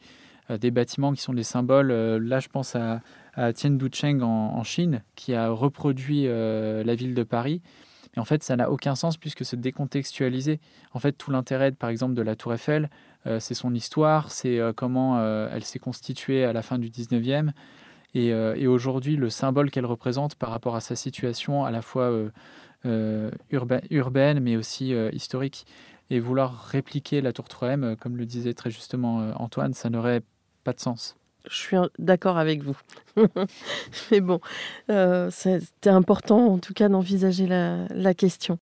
S3: des bâtiments qui sont des symboles. là, je pense à, à Tian Ducheng en, en, Chine, qui a reproduit la ville de Paris. Et en fait, ça n'a aucun sens puisque c'est décontextualisé. En fait, tout l'intérêt, par exemple, de la Tour Eiffel, c'est son histoire, c'est comment elle s'est constituée à la fin du 19e. Et, et aujourd'hui, le symbole qu'elle représente par rapport à sa situation à la fois urbaine, mais aussi historique. Et vouloir répliquer la Tour 3M, comme le disait très justement Antoine, ça n'aurait pas de sens.
S1: Je suis d'accord avec vous. Mais bon, euh, c'était important en tout cas d'envisager la, question.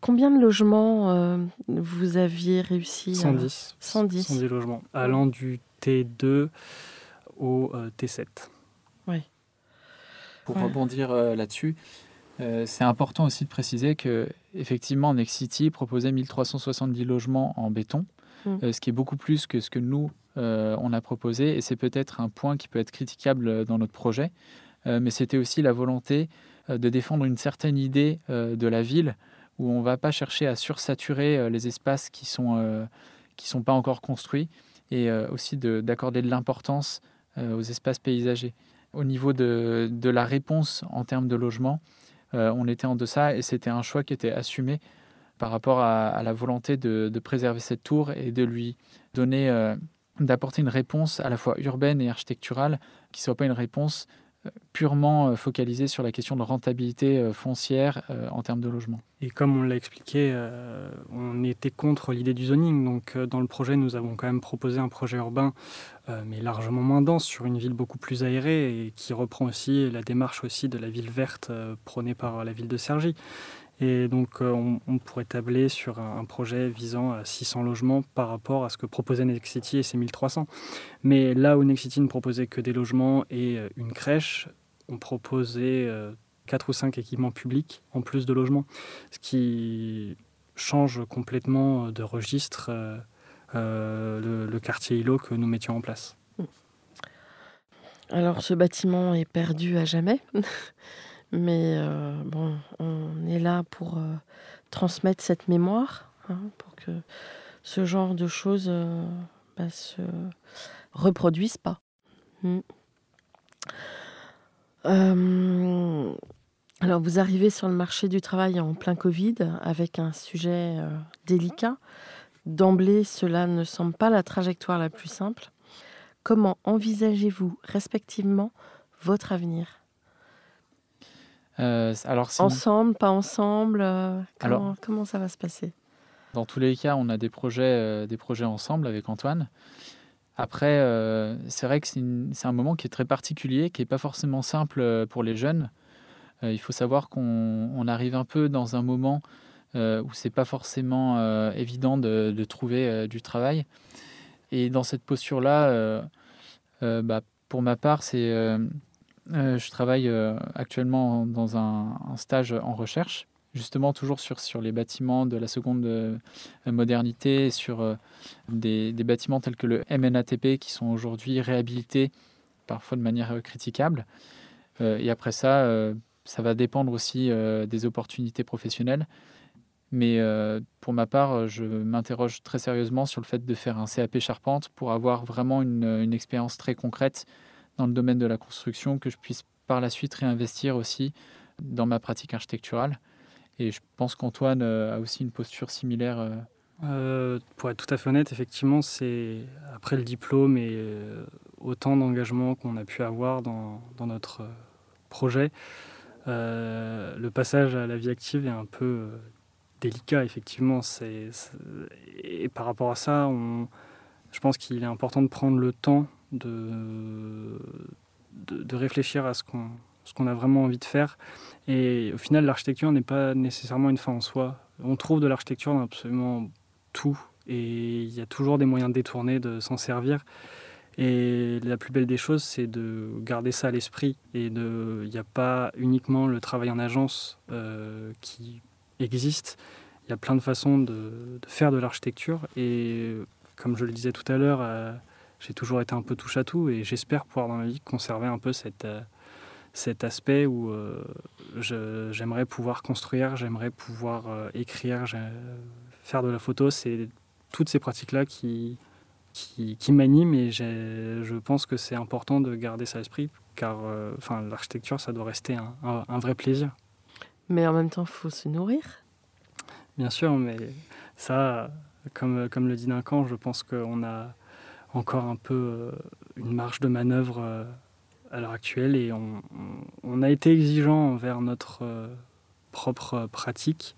S1: Combien de logements euh, vous aviez réussi
S4: 110. 110. 110 logements, allant du T2 au euh, T7.
S3: Oui. Pour rebondir là-dessus, c'est important aussi de préciser que effectivement Next City proposait 1370 logements en béton, mm. ce qui est beaucoup plus que ce que nous euh, on a proposé, et c'est peut-être un point qui peut être critiquable dans notre projet, euh, mais c'était aussi la volonté euh, de défendre une certaine idée de la ville où on ne va pas chercher à sursaturer les espaces qui ne sont, qui sont pas encore construits et aussi d'accorder de, l'importance aux espaces paysagers. Au niveau de, de, la réponse en termes de logement, on était en deçà et c'était un choix qui était assumé par rapport à, la volonté de, de, préserver cette tour et de lui donner d'apporter une réponse à la fois urbaine et architecturale qui ne soit pas une réponse euh, purement euh, focalisée sur la question de rentabilité euh, foncière en termes de logement.
S4: Et comme on l'a expliqué, on était contre l'idée du zoning. Donc dans le projet, nous avons quand même proposé un projet urbain, mais largement moins dense, sur une ville beaucoup plus aérée et qui reprend aussi la démarche aussi de la ville verte prônée par la ville de Cergy. Et donc, euh, on, pourrait tabler sur un, projet visant à 600 logements par rapport à ce que proposait Nexity et ses 1300. Mais là où Nexity ne proposait que des logements et euh, une crèche, on proposait 4 euh, ou 5 équipements publics en plus de logements, ce qui change complètement de registre le, le, quartier îlot que nous mettions en place.
S1: Alors, ce bâtiment est perdu à jamais. Mais euh, bon, on est là pour euh, transmettre cette mémoire, hein, pour que ce genre de choses euh, bah, se reproduisent pas. Hmm. alors, vous arrivez sur le marché du travail en plein Covid avec un sujet délicat. D'emblée, cela ne semble pas la trajectoire la plus simple. Comment envisagez-vous respectivement votre avenir? Euh, ensemble, pas ensemble euh, comment, ça va se passer?
S3: Dans tous les cas, on a des projets, euh, des projets ensemble avec Antoine. Après, c'est vrai que c'est un moment qui est très particulier, qui n'est pas forcément simple pour les jeunes. il faut savoir qu'on arrive un peu dans un moment où c'est pas forcément évident de, de trouver du travail. Et dans cette posture-là, bah, pour ma part, c'est euh, je travaille euh, actuellement dans un, stage en recherche, justement toujours sur, sur les bâtiments de la seconde euh, modernité, sur des, des, bâtiments tels que le MNATP qui sont aujourd'hui réhabilités parfois de manière critiquable. et après ça, ça va dépendre aussi des opportunités professionnelles. Mais pour ma part, je m'interroge très sérieusement sur le fait de faire un CAP charpente pour avoir vraiment une, une expérience très concrète dans le domaine de la construction, que je puisse par la suite réinvestir aussi dans ma pratique architecturale. Et je pense qu'Antoine euh, a aussi une posture similaire. Euh.
S4: Euh, pour être tout à fait honnête, effectivement, c'est après le diplôme et autant d'engagement qu'on a pu avoir dans, dans notre projet, le passage à la vie active est un peu délicat, effectivement. Et par rapport à ça, je pense qu'il est important de prendre le temps de, de, réfléchir à ce qu'on ce a vraiment envie de faire. Et au final, l'architecture n'est pas nécessairement une fin en soi. On trouve de l'architecture dans absolument tout. Et il y a toujours des moyens détournés de s'en servir. Et la plus belle des choses, c'est de garder ça à l'esprit. Et il n'y a pas uniquement le travail en agence euh, qui existe. Il y a plein de façons de, de faire de l'architecture. Et comme je le disais tout à l'heure, euh, j'ai toujours été un peu touche à tout et j'espère pouvoir dans ma vie conserver un peu cette, euh, cet aspect où euh, j'aimerais pouvoir construire, j'aimerais pouvoir euh, écrire, faire de la photo. C'est toutes ces pratiques-là qui, qui, qui m'animent et je pense que c'est important de garder ça à l'esprit car enfin, l'architecture, ça doit rester un, un, vrai plaisir.
S1: Mais en même temps, il faut se nourrir.
S4: Bien sûr, mais ça, comme, comme le dit Duncan, je pense qu'on a encore un peu euh, une marge de manœuvre euh, à l'heure actuelle et on, on, a été exigeant envers notre euh, propre pratique.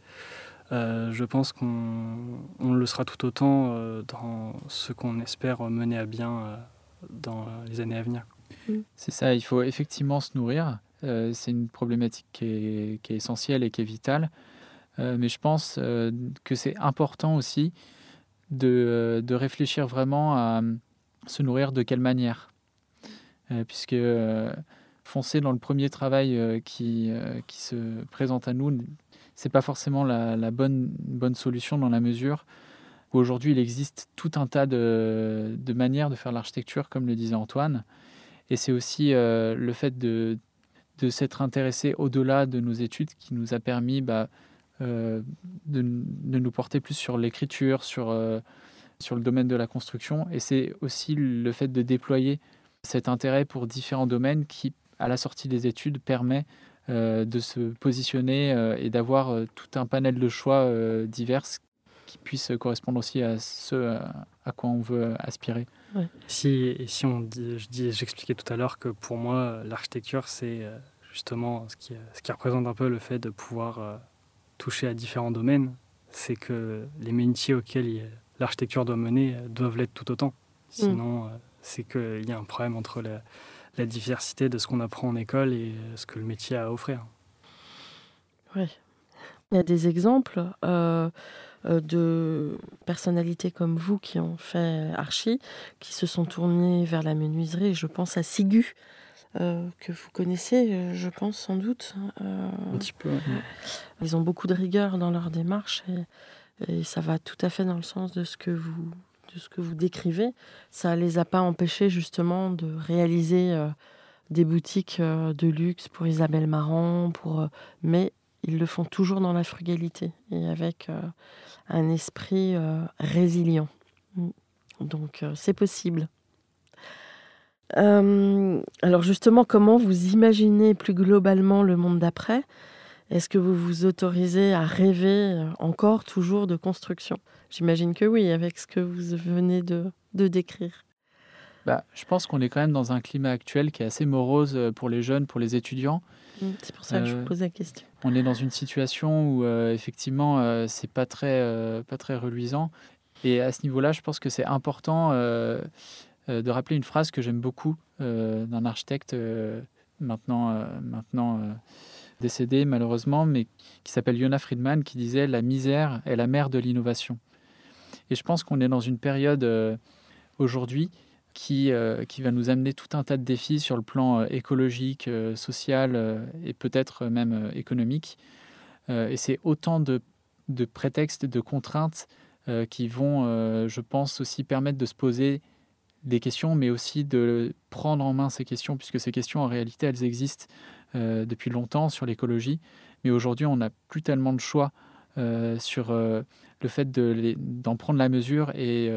S4: je pense qu'on le sera tout autant dans ce qu'on espère mener à bien dans les années à venir.
S3: Mm. C'est ça, il faut effectivement se nourrir. c'est une problématique qui est, qui est, essentielle et qui est vitale. mais je pense que c'est important aussi de, de, réfléchir vraiment à se nourrir de quelle manière. Euh, puisque euh, foncer dans le premier travail euh, qui, qui se présente à nous, c'est pas forcément la, la, bonne, bonne solution dans la mesure où aujourd'hui il existe tout un tas de, de manières de faire l'architecture, comme le disait Antoine. Et c'est aussi le fait de, de s'être intéressé au-delà de nos études qui nous a permis bah, de, de, nous porter plus sur l'écriture, sur sur le domaine de la construction. Et c'est aussi le fait de déployer cet intérêt pour différents domaines qui, à la sortie des études, permet euh, de se positionner euh, et d'avoir euh, tout un panel de choix divers qui puissent correspondre aussi à ce à quoi on veut aspirer.
S4: Si, si on dit, je dis, j'expliquais tout à l'heure que pour moi, l'architecture, c'est justement ce qui, ce qui représente un peu le fait de pouvoir toucher à différents domaines. C'est que les métiers auxquels l'architecture doit mener euh, doivent l'être tout autant. Sinon, mm. euh, c'est qu'il y a un problème entre la, diversité de ce qu'on apprend en école et euh, ce que le métier a à offrir.
S1: Oui. Il y a des exemples de personnalités comme vous qui ont fait archi, qui se sont tournées vers la menuiserie. Je pense à Sigu, que vous connaissez, je pense sans doute.
S4: Un petit peu.
S1: Ils ont beaucoup de rigueur dans leur démarche et et ça va tout à fait dans le sens de ce que vous, de ce que vous décrivez. Ça ne les a pas empêchés justement de réaliser euh, des boutiques euh, de luxe pour Isabelle Marant, pour, euh, mais ils le font toujours dans la frugalité et avec un esprit résilient. Mm. Donc c'est possible. Alors justement, comment vous imaginez plus globalement le monde d'après? Est-ce que vous vous autorisez à rêver euh, encore toujours de construction? J'imagine que oui, avec ce que vous venez de, décrire.
S3: Bah, je pense qu'on est quand même dans un climat actuel qui est assez morose euh, pour les jeunes, pour les étudiants.
S1: Mmh, c'est pour ça que je vous euh, pose la question.
S3: On est dans une situation où effectivement c'est pas très pas très reluisant. Et à ce niveau-là, je pense que c'est important de rappeler une phrase que j'aime beaucoup d'un architecte maintenant maintenant décédé malheureusement, mais qui s'appelle Yona Friedman, qui disait La misère est la mère de l'innovation. Et je pense qu'on est dans une période euh, aujourd'hui qui, euh, qui va nous amener tout un tas de défis sur le plan euh, écologique, social et peut-être même économique. et c'est autant de, de, prétextes, de contraintes qui vont, je pense, aussi permettre de se poser des questions, mais aussi de prendre en main ces questions, puisque ces questions, en réalité, elles existent euh, depuis longtemps sur l'écologie, mais aujourd'hui on n'a plus tellement de choix euh, sur euh, le fait d'en prendre la mesure et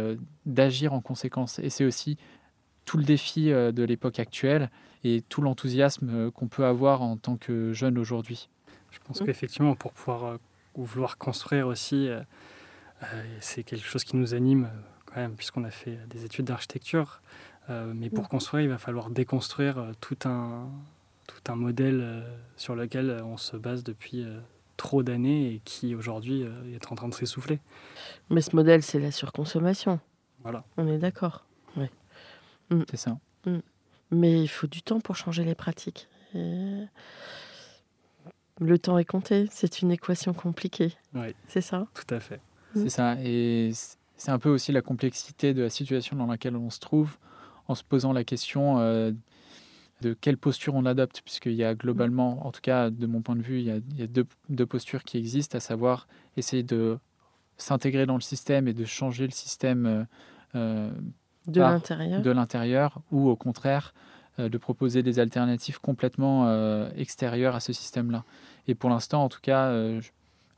S3: d'agir en conséquence. Et c'est aussi tout le défi de l'époque actuelle et tout l'enthousiasme qu'on peut avoir en tant que jeune aujourd'hui.
S4: Je pense mmh. qu'effectivement, pour pouvoir vouloir construire aussi, c'est quelque chose qui nous anime quand même, puisqu'on a fait des études d'architecture. mais pour mmh. construire, il va falloir déconstruire tout un, tout un modèle euh, sur lequel euh, on se base depuis euh, trop d'années et qui aujourd'hui est en train de s'essouffler.
S1: Mais ce modèle, c'est la surconsommation.
S4: Voilà.
S1: On est d'accord. Oui.
S3: Mm. C'est ça.
S1: Mm. Mais il faut du temps pour changer les pratiques. Le temps est compté. C'est une équation compliquée.
S4: Oui.
S1: C'est ça?
S4: Tout à fait.
S3: Mm. C'est ça. Et c'est un peu aussi la complexité de la situation dans laquelle on se trouve en se posant la question de quelle posture on adopte, puisqu'il y a globalement, en tout cas de mon point de vue, il y a, deux, postures qui existent, à savoir essayer de s'intégrer dans le système et de changer le système euh, euh,
S1: de l'intérieur,
S3: ou au contraire euh, de proposer des alternatives complètement extérieures à ce système-là. Et pour l'instant, en tout cas,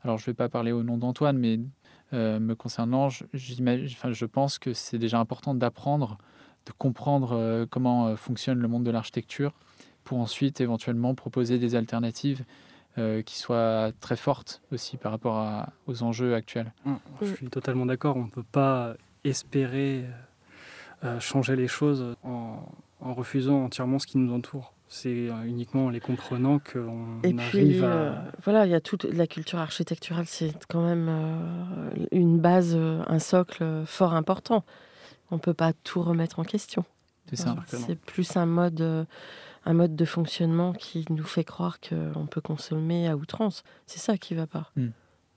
S3: alors je ne vais pas parler au nom d'Antoine, mais me concernant, je, enfin, je pense que c'est déjà important d'apprendre de comprendre euh, comment euh, fonctionne le monde de l'architecture pour ensuite éventuellement proposer des alternatives qui soit très forte aussi par rapport aux enjeux actuels.
S4: Mmh, je suis totalement d'accord. On ne peut pas espérer changer les choses en, en refusant entièrement ce qui nous entoure. C'est euh, uniquement en les comprenant qu'on arrive à... Euh,
S1: voilà, il y a toute la culture architecturale, c'est quand même euh, une base, un socle fort important. On ne peut pas tout remettre en question.
S3: C'est ça.
S1: c'est plus un mode, un mode de fonctionnement qui nous fait croire qu'on peut consommer à outrance. C'est ça qui ne va pas. Hmm.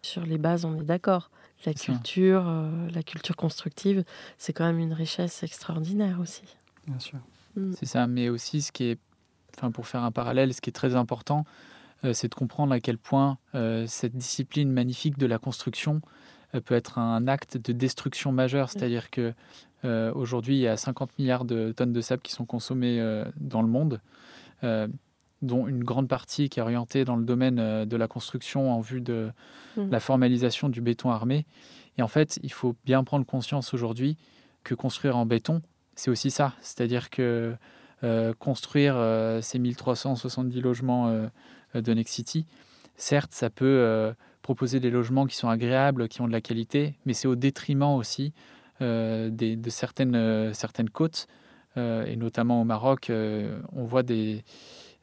S1: Sur les bases, on est d'accord. La culture, la culture constructive, c'est quand même une richesse extraordinaire aussi.
S4: Bien sûr.
S3: Hmm. C'est ça, mais aussi ce qui est enfin pour faire un parallèle, ce qui est très important, euh, c'est de comprendre à quel point euh, cette discipline magnifique de la construction euh, peut être un acte de destruction majeure. C'est-à-dire que aujourd'hui, il y a 50 milliards de tonnes de sable qui sont consommées dans le monde, dont une grande partie qui est orientée dans le domaine de la construction en vue de mmh. la formalisation du béton armé. Et en fait, il faut bien prendre conscience aujourd'hui que construire en béton, c'est aussi ça. C'est-à-dire que construire euh, ces 1370 logements euh, de Next City, certes, ça peut proposer des logements qui sont agréables, qui ont de la qualité, mais c'est au détriment aussi de certaines, certaines côtes, et notamment au Maroc, on voit des,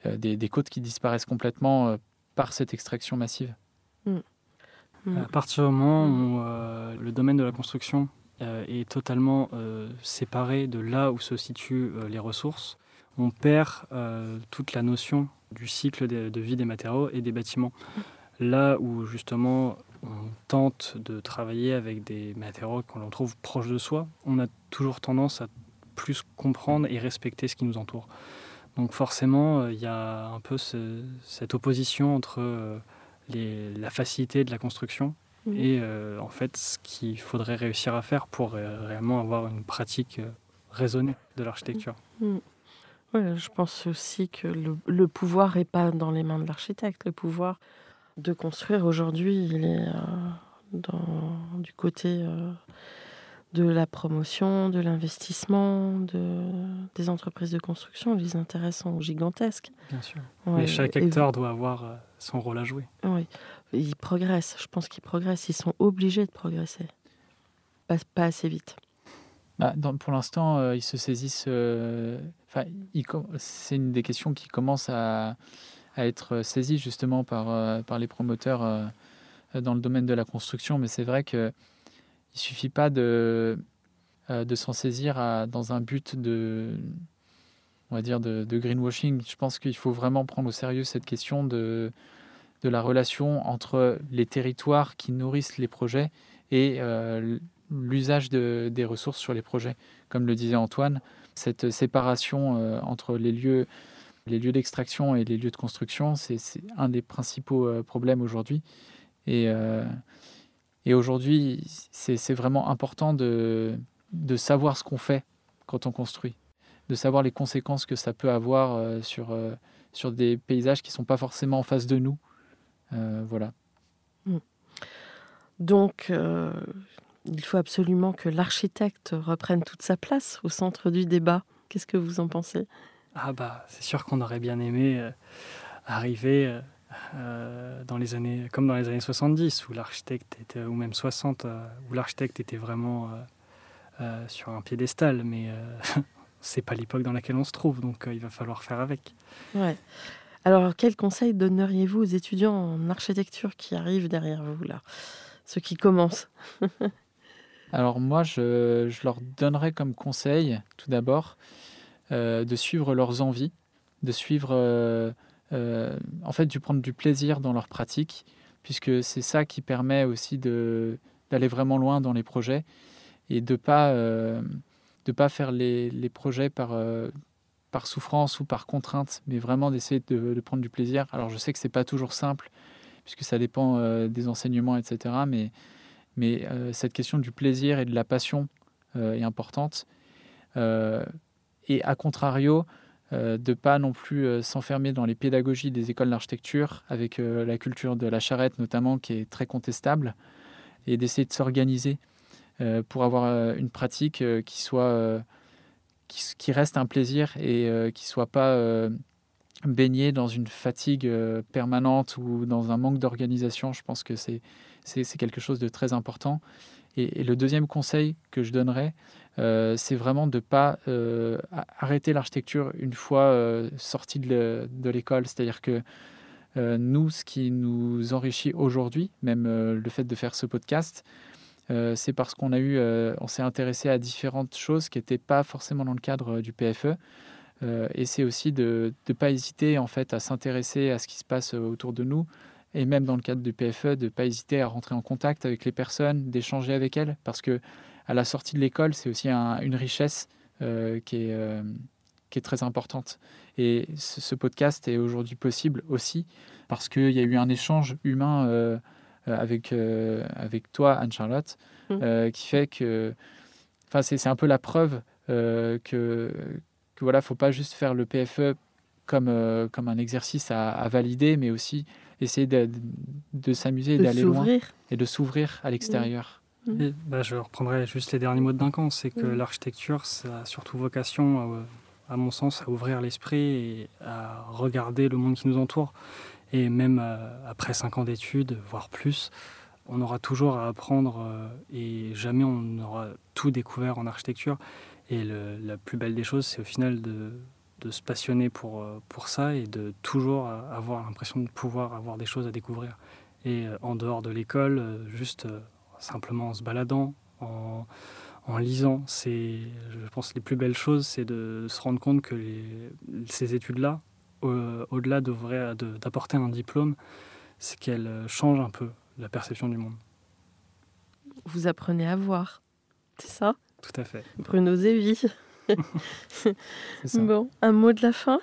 S3: des, côtes qui disparaissent complètement par cette extraction massive.
S4: Mm. Mm. À partir du moment où le domaine de la construction est totalement séparé de là où se situent les ressources, on perd euh, toute la notion du cycle de, vie des matériaux et des bâtiments. Là où justement on tente de travailler avec des matériaux qu'on trouve proches de soi, on a toujours tendance à plus comprendre et respecter ce qui nous entoure. Donc forcément, euh, il y a un peu cette opposition entre euh, la facilité de la construction et en fait ce qu'il faudrait réussir à faire pour réellement avoir une pratique raisonnée de l'architecture.
S1: Mm. Oui, je pense aussi que le, pouvoir n'est pas dans les mains de l'architecte. Le pouvoir de construire aujourd'hui, il est euh, dans, du côté euh, de la promotion, de l'investissement, de, des entreprises de construction. Les intérêts sont gigantesques.
S4: Bien sûr. Mais chaque acteur doit avoir euh, son rôle à jouer.
S1: Oui, ils progressent. Je pense qu'ils progressent. Ils sont obligés de progresser. pas assez vite.
S3: Bah, pour l'instant, euh, ils se saisissent. Euh, c'est une des questions qui commence à, être saisie justement par, euh, les promoteurs dans le domaine de la construction. Mais c'est vrai qu'il ne suffit pas de, s'en saisir dans un but de, on va dire, de, greenwashing. Je pense qu'il faut vraiment prendre au sérieux cette question de, de la relation entre les territoires qui nourrissent les projets et l'usage de, des ressources sur les projets. Comme le disait Antoine, cette séparation euh, entre les lieux, les lieux d'extraction et les lieux de construction, c'est un des principaux euh, problèmes aujourd'hui. Et, euh, aujourd'hui, c'est vraiment important de, de savoir ce qu'on fait quand on construit, de savoir les conséquences que ça peut avoir sur, sur des paysages qui ne sont pas forcément en face de nous. voilà.
S1: Mmh. Donc, il faut absolument que l'architecte reprenne toute sa place au centre du débat. Qu'est-ce que vous en pensez?
S4: Ah bah, c'est sûr qu'on aurait bien aimé euh, arriver euh, euh, dans les années, comme dans les années 70, où l'architecte était, ou même 60, où l'architecte était vraiment sur un piédestal, mais c'est pas l'époque dans laquelle on se trouve, donc il va falloir faire avec.
S1: Ouais. Alors, quel conseil donneriez-vous aux étudiants en architecture qui arrivent derrière vous là, ceux qui commencent
S3: Alors moi, je, leur donnerais comme conseil, tout d'abord, euh, de suivre leurs envies, de suivre, euh, euh, en fait, de prendre du plaisir dans leur pratique, puisque c'est ça qui permet aussi d'aller vraiment loin dans les projets et de pas pas faire les, projets par par souffrance ou par contrainte, mais vraiment d'essayer de, de, prendre du plaisir. Alors je sais que c'est pas toujours simple, puisque ça dépend des enseignements, etc. Mais mais euh, cette question du plaisir et de la passion euh, est importante. Euh, et à contrario, de pas non plus s'enfermer dans les pédagogies des écoles d'architecture, avec la culture de la charrette notamment, qui est très contestable, et d'essayer de s'organiser pour avoir une pratique qui soit qui, reste un plaisir et qui soit pas baigner dans une fatigue permanente ou dans un manque d'organisation. Je pense que c'est quelque chose de très important. Et, le deuxième conseil que je donnerais, c'est vraiment de ne pas arrêter l'architecture une fois sorti de l'école. C'est-à-dire que nous, ce qui nous enrichit aujourd'hui, même le fait de faire ce podcast, c'est parce qu'on eu, s'est intéressé à différentes choses qui n'étaient pas forcément dans le cadre du PFE. Euh, et c'est aussi de ne pas hésiter en fait à s'intéresser à ce qui se passe euh, autour de nous et même dans le cadre du PFE de ne pas hésiter à rentrer en contact avec les personnes, d'échanger avec elles parce que à la sortie de l'école c'est aussi une richesse euh, qui, est, qui est très importante. Et ce, podcast est aujourd'hui possible aussi parce qu'il y a eu un échange humain avec, avec toi, Anne-Charlotte, mmh. qui fait que enfin, c'est un peu la preuve que, que voilà, faut pas juste faire le PFE comme, euh, comme un exercice à, valider, mais aussi essayer de, de, s'amuser et d'aller loin et de s'ouvrir à l'extérieur.
S4: Mmh. Bah, je reprendrai juste les derniers mots de Duncan, c'est que mmh. l'architecture, ça a surtout vocation, à, à, mon sens, à ouvrir l'esprit et à regarder le monde qui nous entoure. Et même euh, après cinq ans d'études, voire plus, on aura toujours à apprendre euh, et jamais on n'aura tout découvert en architecture. Et la plus belle des choses, c'est au final de, se passionner pour, euh, pour ça et de toujours avoir l'impression de pouvoir avoir des choses à découvrir. Et euh, en dehors de l'école, euh, juste simplement en se baladant, en, lisant, c'est, je pense, les plus belles choses, c'est de se rendre compte que ces études-là, au-delà d'apporter un diplôme, c'est qu'elles changent un peu la perception du monde.
S1: Vous apprenez à voir, c'est ça?
S4: Tout à fait.
S1: Bruno Zévi. bon, un mot de la fin?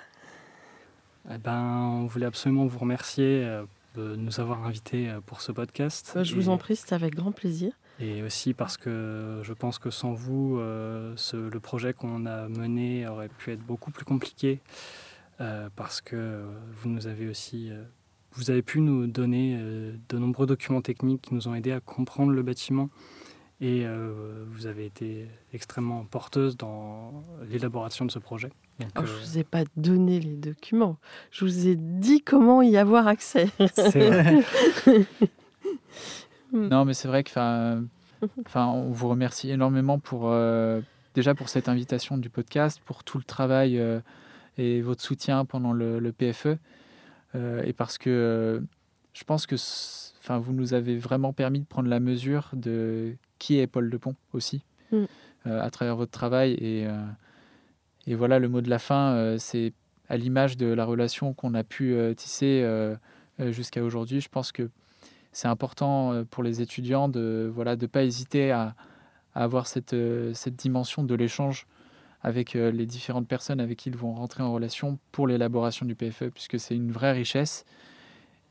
S4: Eh ben, On voulait absolument vous remercier euh, de nous avoir invités euh, pour ce podcast.
S1: Bah, je vous en prie, c'est avec grand plaisir.
S4: Et aussi parce que je pense que sans vous, euh, le projet qu'on a mené aurait pu être beaucoup plus compliqué. parce que vous nous avez aussi vous avez pu nous donner de nombreux documents techniques qui nous ont aidés à comprendre le bâtiment et euh, vous avez été extrêmement porteuse dans l'élaboration de ce projet.
S1: je ne vous ai pas donné les documents, je vous ai dit comment y avoir accès. C'est vrai.
S3: non, mais c'est vrai que enfin, on vous remercie énormément pour euh, déjà pour cette invitation du podcast, pour tout le travail euh, et votre soutien pendant le, le PFE, et parce que je pense que enfin, vous nous avez vraiment permis de prendre la mesure de qui est Paul Depont aussi, mm. euh, à travers votre travail. Et, euh, et, voilà, le mot de la fin, euh, c'est à l'image de la relation qu'on a pu tisser jusqu'à aujourd'hui. Je pense que c'est important pour les étudiants de ne voilà, de pas hésiter à, avoir cette, cette dimension de l'échange avec les différentes personnes avec qui ils vont rentrer en relation pour l'élaboration du PFE, puisque c'est une vraie richesse.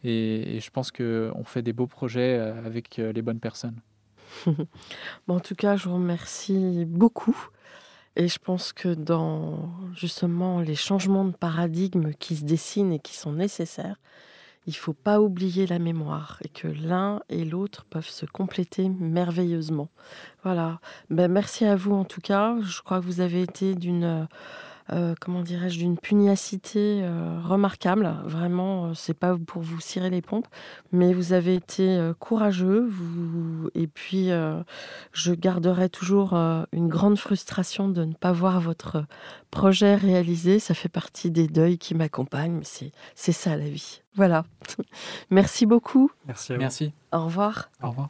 S3: Et, et je pense qu'on fait des beaux projets avec les bonnes personnes.
S1: En tout cas, je vous remercie beaucoup. Et je pense que dans justement les changements de paradigme qui se dessinent et qui sont nécessaires, il ne faut pas oublier la mémoire et que l'un et l'autre peuvent se compléter merveilleusement. Voilà. Ben, merci à vous en tout cas. Je crois que vous avez été d'une euh, comment dirais-je, d'une pugnacité euh, remarquable. Vraiment, euh, c'est pas pour vous cirer les pompes, mais vous avez été courageux. Vous... Et puis, je garderai toujours une grande frustration de ne pas voir votre projet réalisé. Ça fait partie des deuils qui m'accompagnent, mais c'est ça la vie. Voilà. Merci beaucoup.
S4: Merci. À vous.
S3: Merci.
S1: Au revoir.
S3: Au revoir.